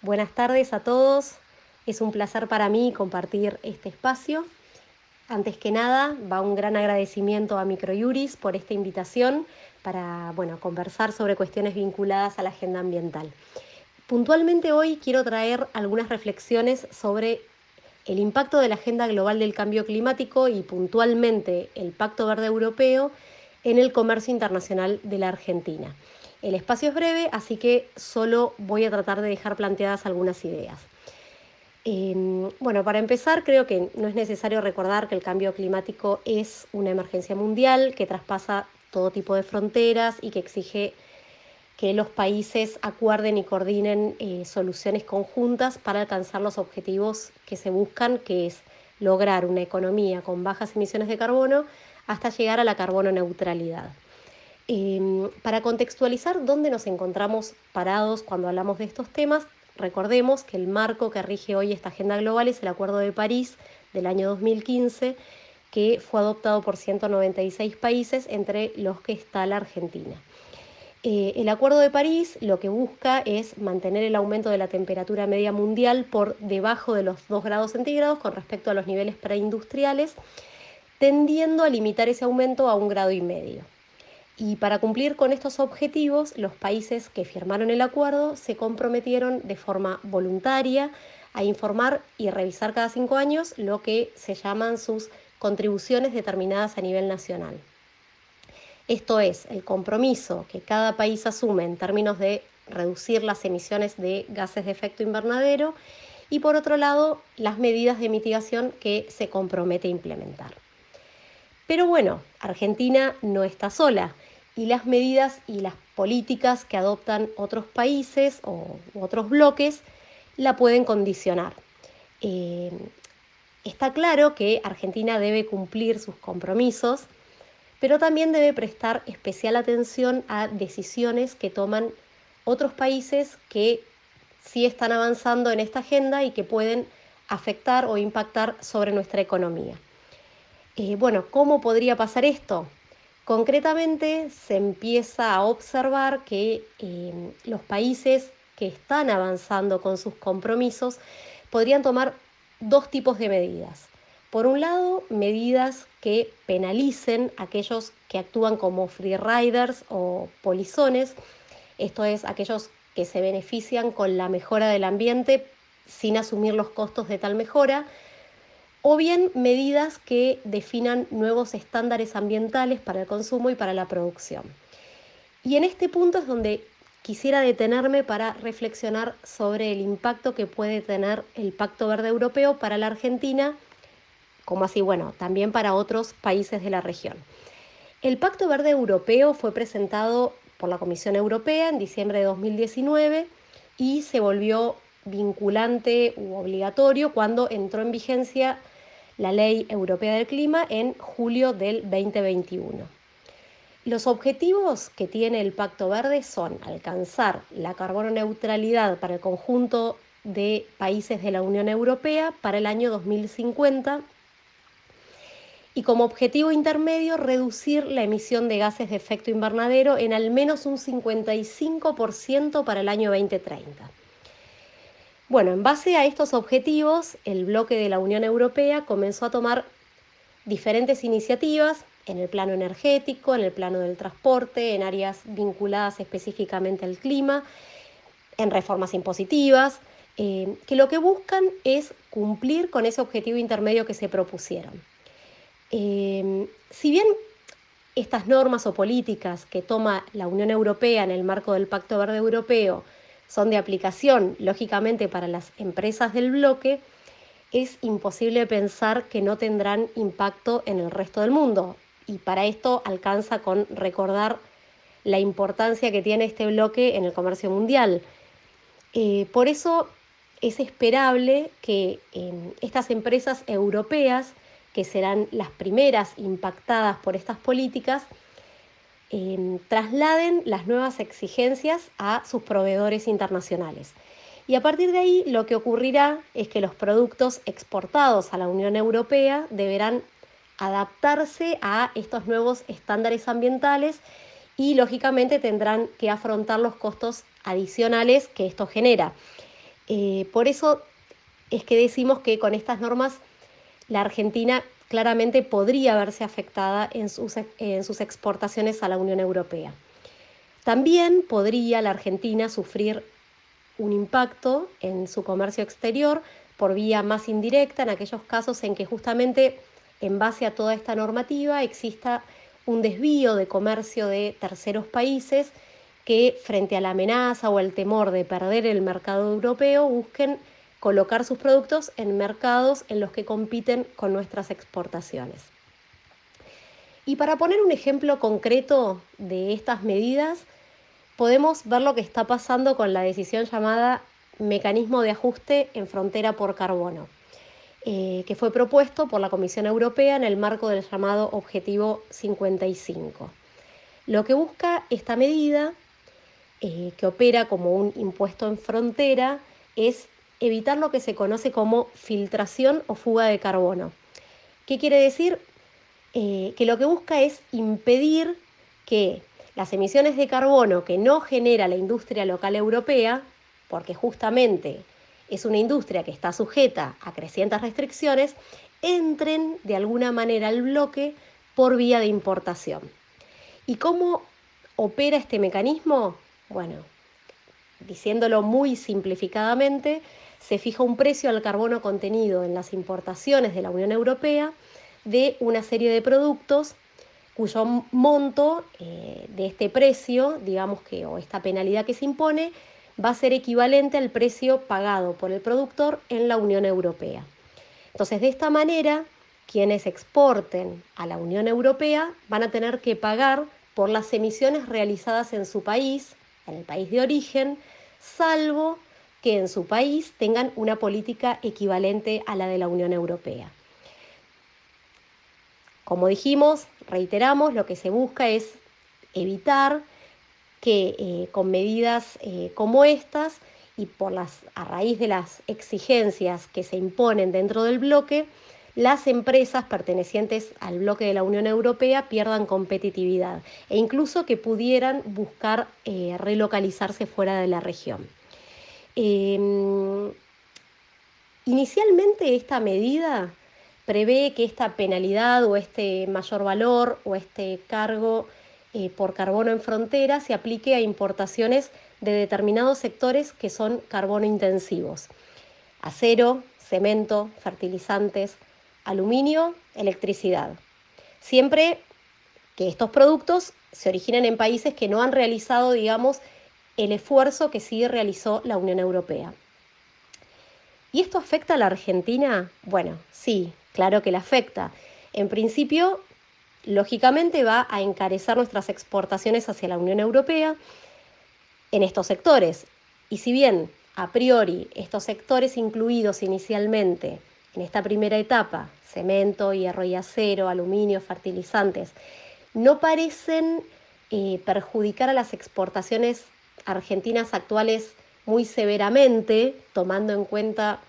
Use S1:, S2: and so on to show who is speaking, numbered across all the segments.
S1: Buenas tardes a todos. Es un placer para mí compartir este espacio. Antes que nada, va un gran agradecimiento a Microjuris por esta invitación para bueno, conversar sobre cuestiones vinculadas a la agenda ambiental. Puntualmente hoy quiero traer algunas reflexiones sobre el impacto de la Agenda Global del Cambio Climático y puntualmente el Pacto Verde Europeo en el comercio internacional de la Argentina. El espacio es breve, así que solo voy a tratar de dejar planteadas algunas ideas. Em, bueno, para empezar, creo que no es necesario recordar que el cambio climático es una emergencia mundial que traspasa todo tipo de fronteras y que exige que los países acuerden y coordinen eh, soluciones conjuntas para alcanzar los objetivos que se buscan, que es lograr una economía con bajas emisiones de carbono hasta llegar a la carbono neutralidad. Em, para contextualizar dónde nos encontramos parados cuando hablamos de estos temas, recordemos que el marco que rige hoy esta agenda global es el Acuerdo de París del año 2015, que fue adoptado por 196 países, entre los que está la Argentina. Eh, el Acuerdo de París lo que busca es mantener el aumento de la temperatura media mundial por debajo de los 2 grados centígrados con respecto a los niveles preindustriales, tendiendo a limitar ese aumento a un grado y medio. Y para cumplir con estos objetivos, los países que firmaron el acuerdo se comprometieron de forma voluntaria a informar y revisar cada cinco años lo que se llaman sus contribuciones determinadas a nivel nacional. Esto es el compromiso que cada país asume en términos de reducir las emisiones de gases de efecto invernadero y por otro lado las medidas de mitigación que se compromete a implementar. Pero bueno, Argentina no está sola y las medidas y las políticas que adoptan otros países o otros bloques la pueden condicionar. Eh, está claro que Argentina debe cumplir sus compromisos pero también debe prestar especial atención a decisiones que toman otros países que sí están avanzando en esta agenda y que pueden afectar o impactar sobre nuestra economía. Eh, bueno, ¿cómo podría pasar esto? Concretamente se empieza a observar que eh, los países que están avanzando con sus compromisos podrían tomar dos tipos de medidas. Por un lado, medidas que penalicen a aquellos que actúan como free riders o polizones, esto es, aquellos que se benefician con la mejora del ambiente sin asumir los costos de tal mejora, o bien medidas que definan nuevos estándares ambientales para el consumo y para la producción. Y en este punto es donde quisiera detenerme para reflexionar sobre el impacto que puede tener el Pacto Verde Europeo para la Argentina como así, bueno, también para otros países de la región. El Pacto Verde Europeo fue presentado por la Comisión Europea en diciembre de 2019 y se volvió vinculante u obligatorio cuando entró en vigencia la Ley Europea del Clima en julio del 2021. Los objetivos que tiene el Pacto Verde son alcanzar la carbono neutralidad para el conjunto de países de la Unión Europea para el año 2050 y como objetivo intermedio reducir la emisión de gases de efecto invernadero en al menos un 55% para el año 2030. Bueno, en base a estos objetivos, el bloque de la Unión Europea comenzó a tomar diferentes iniciativas en el plano energético, en el plano del transporte, en áreas vinculadas específicamente al clima, en reformas impositivas, eh, que lo que buscan es cumplir con ese objetivo intermedio que se propusieron. Em, si bien estas normas o políticas que toma la Unión Europea en el marco del Pacto Verde Europeo son de aplicación, lógicamente, para las empresas del bloque, es imposible pensar que no tendrán impacto en el resto del mundo. Y para esto alcanza con recordar la importancia que tiene este bloque en el comercio mundial. Eh, por eso es esperable que estas empresas europeas que serán las primeras impactadas por estas políticas, em, trasladen las nuevas exigencias a sus proveedores internacionales. Y a partir de ahí lo que ocurrirá es que los productos exportados a la Unión Europea deberán adaptarse a estos nuevos estándares ambientales y lógicamente tendrán que afrontar los costos adicionales que esto genera. Eh, por eso es que decimos que con estas normas la Argentina claramente podría verse afectada en sus, en sus exportaciones a la Unión Europea. También podría la Argentina sufrir un impacto en su comercio exterior por vía más indirecta en aquellos casos en que justamente en base a toda esta normativa exista un desvío de comercio de terceros países que frente a la amenaza o el temor de perder el mercado europeo busquen colocar sus productos en mercados en los que compiten con nuestras exportaciones. Y para poner un ejemplo concreto de estas medidas, podemos ver lo que está pasando con la decisión llamada mecanismo de ajuste en frontera por carbono, eh, que fue propuesto por la Comisión Europea en el marco del llamado Objetivo 55. Lo que busca esta medida, eh, que opera como un impuesto en frontera, es evitar lo que se conoce como filtración o fuga de carbono. ¿Qué quiere decir? Eh, que lo que busca es impedir que las emisiones de carbono que no genera la industria local europea, porque justamente es una industria que está sujeta a crecientes restricciones, entren de alguna manera al bloque por vía de importación. ¿Y cómo opera este mecanismo? Bueno, diciéndolo muy simplificadamente, se fija un precio al carbono contenido en las importaciones de la Unión Europea de una serie de productos cuyo monto eh, de este precio, digamos que, o esta penalidad que se impone, va a ser equivalente al precio pagado por el productor en la Unión Europea. Entonces, de esta manera, quienes exporten a la Unión Europea van a tener que pagar por las emisiones realizadas en su país, en el país de origen, salvo que en su país tengan una política equivalente a la de la Unión Europea. Como dijimos, reiteramos, lo que se busca es evitar que eh, con medidas eh, como estas y por las, a raíz de las exigencias que se imponen dentro del bloque, las empresas pertenecientes al bloque de la Unión Europea pierdan competitividad e incluso que pudieran buscar eh, relocalizarse fuera de la región. Em, inicialmente esta medida prevé que esta penalidad o este mayor valor o este cargo eh, por carbono en frontera se aplique a importaciones de determinados sectores que son carbono intensivos. Acero, cemento, fertilizantes, aluminio, electricidad. Siempre que estos productos se originen en países que no han realizado, digamos, el esfuerzo que sí realizó la Unión Europea. ¿Y esto afecta a la Argentina? Bueno, sí, claro que la afecta. En principio, lógicamente va a encarecer nuestras exportaciones hacia la Unión Europea en estos sectores. Y si bien a priori estos sectores incluidos inicialmente en esta primera etapa, cemento, hierro y acero, aluminio, fertilizantes, no parecen eh, perjudicar a las exportaciones argentinas actuales muy severamente, tomando en cuenta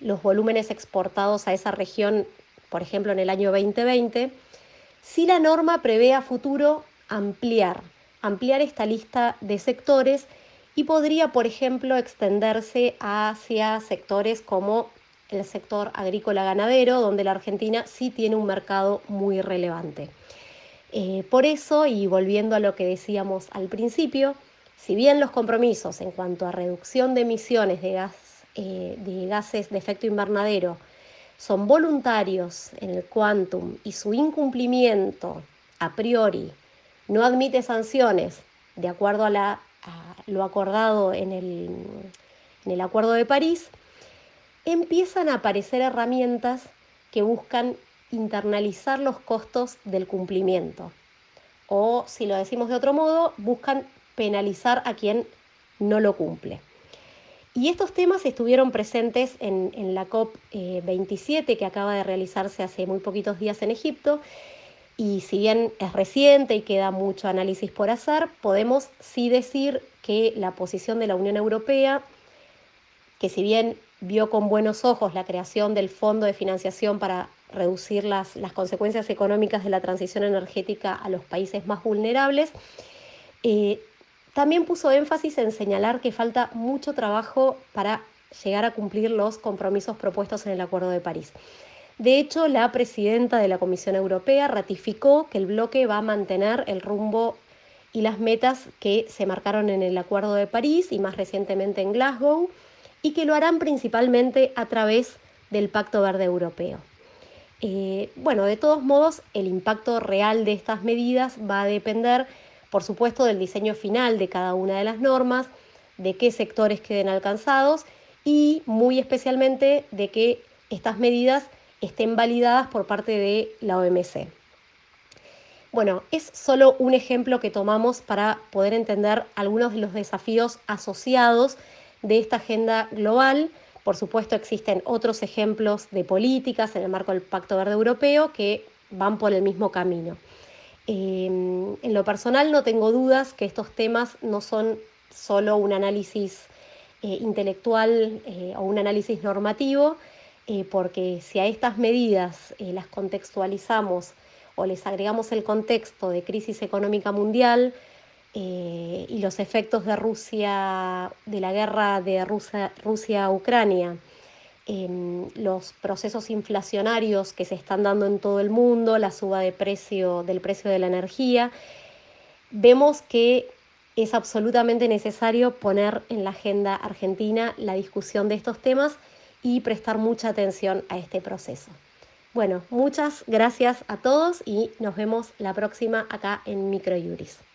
S1: los volúmenes exportados a esa región, por ejemplo, en el año 2020, si la norma prevé a futuro ampliar, ampliar esta lista de sectores y podría, por ejemplo, extenderse hacia sectores como el sector agrícola ganadero, donde la Argentina sí tiene un mercado muy relevante. Eh, por eso, y volviendo a lo que decíamos al principio, si bien los compromisos en cuanto a reducción de emisiones de, eh, de gases de efecto invernadero son voluntarios en el quantum y su incumplimiento a priori no admite sanciones de acuerdo a, lo acordado en el, en el Acuerdo de París, empiezan a aparecer herramientas que buscan internalizar los costos del cumplimiento. O, si lo decimos de otro modo, buscan penalizar a quien no lo cumple. Y estos temas estuvieron presentes en, la COP27 eh, que acaba de realizarse hace muy poquitos días en Egipto. Y si bien es reciente y queda mucho análisis por hacer, podemos sí decir que la posición de la Unión Europea, que si bien vio con buenos ojos la creación del Fondo de Financiación para reducir las, las consecuencias económicas de la transición energética a los países más vulnerables, eh, también puso énfasis en señalar que falta mucho trabajo para llegar a cumplir los compromisos propuestos en el Acuerdo de París. De hecho, la presidenta de la Comisión Europea ratificó que el bloque va a mantener el rumbo y las metas que se marcaron en el Acuerdo de París y más recientemente en Glasgow, y que lo harán principalmente a través del Pacto Verde Europeo. Eh, bueno, de todos modos, el impacto real de estas medidas va a depender, por supuesto, del diseño final de cada una de las normas, de qué sectores queden alcanzados y muy especialmente de que estas medidas estén validadas por parte de la OMC. Bueno, es solo un ejemplo que tomamos para poder entender algunos de los desafíos asociados de esta agenda global. Por supuesto, existen otros ejemplos de políticas en el marco del Pacto Verde Europeo que van por el mismo camino. Em, en lo personal no tengo dudas que estos temas no son solo un análisis eh, intelectual eh, o un análisis normativo, eh, porque si a estas medidas las contextualizamos o les agregamos el contexto de crisis económica mundial, y los efectos de Rusia, de la guerra de Rusia-Ucrania, los procesos inflacionarios que se están dando en todo el mundo, la suba de precio, del precio de la energía, vemos que es absolutamente necesario poner en la agenda argentina la discusión de estos temas y prestar mucha atención a este proceso. Bueno, muchas gracias a todos y nos vemos la próxima acá en Microjuris.